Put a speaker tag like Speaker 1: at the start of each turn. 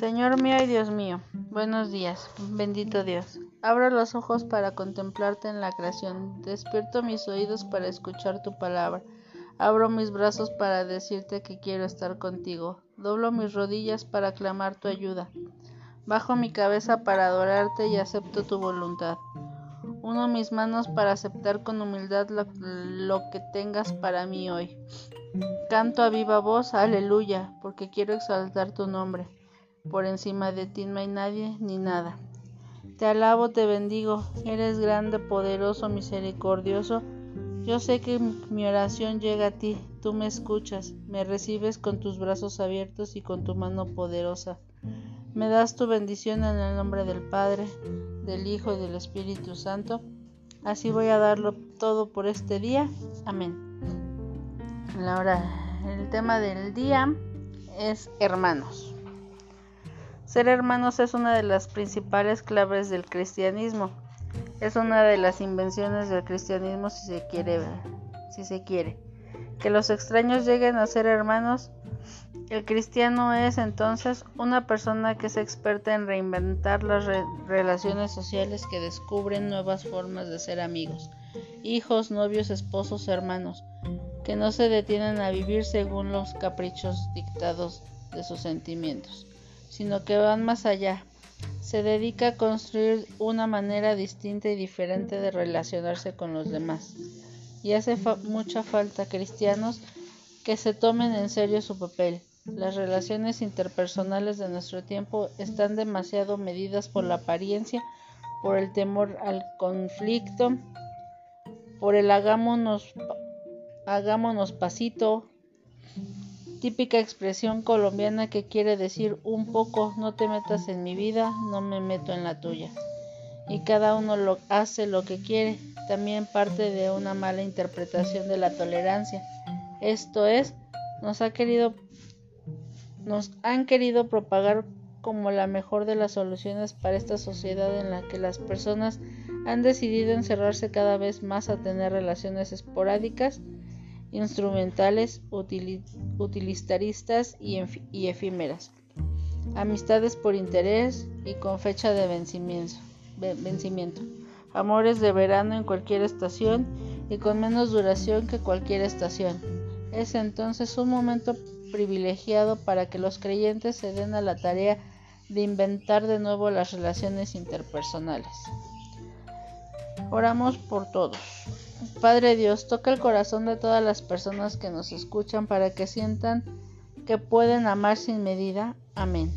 Speaker 1: Señor mío y Dios mío, buenos días, bendito Dios. Abro los ojos para contemplarte en la creación, despierto mis oídos para escuchar tu palabra, abro mis brazos para decirte que quiero estar contigo, doblo mis rodillas para clamar tu ayuda, bajo mi cabeza para adorarte y acepto tu voluntad. Uno mis manos para aceptar con humildad lo, lo que tengas para mí hoy. Canto a viva voz, aleluya, porque quiero exaltar tu nombre. Por encima de ti no hay nadie ni nada. Te alabo, te bendigo, eres grande, poderoso, misericordioso. Yo sé que mi oración llega a ti, tú me escuchas, me recibes con tus brazos abiertos y con tu mano poderosa. Me das tu bendición en el nombre del Padre, del Hijo y del Espíritu Santo. Así voy a darlo todo por este día. Amén. Ahora, el tema del día es hermanos. Ser hermanos es una de las principales claves del cristianismo. Es una de las invenciones del cristianismo si se quiere, si se quiere. Que los extraños lleguen a ser hermanos. El cristiano es entonces una persona que es experta en reinventar las re relaciones sociales que descubren nuevas formas de ser amigos, hijos, novios, esposos, hermanos, que no se detienen a vivir según los caprichos dictados de sus sentimientos sino que van más allá. Se dedica a construir una manera distinta y diferente de relacionarse con los demás. Y hace mucha falta cristianos que se tomen en serio su papel. Las relaciones interpersonales de nuestro tiempo están demasiado medidas por la apariencia, por el temor al conflicto, por el hagámonos, hagámonos pasito, típica expresión colombiana que quiere decir un poco no te metas en mi vida, no me meto en la tuya. Y cada uno lo hace lo que quiere, también parte de una mala interpretación de la tolerancia. Esto es, nos ha querido nos han querido propagar como la mejor de las soluciones para esta sociedad en la que las personas han decidido encerrarse cada vez más a tener relaciones esporádicas instrumentales, utilitaristas y, efímeras, amistades por interés y con fecha de vencimiento, amores de verano en cualquier estación y con menos duración que cualquier estación. Es entonces un momento privilegiado para que los creyentes se den a la tarea de inventar de nuevo las relaciones interpersonales. Oramos por todos. Padre Dios, toca el corazón de todas las personas que nos escuchan para que sientan que pueden amar sin medida. Amén.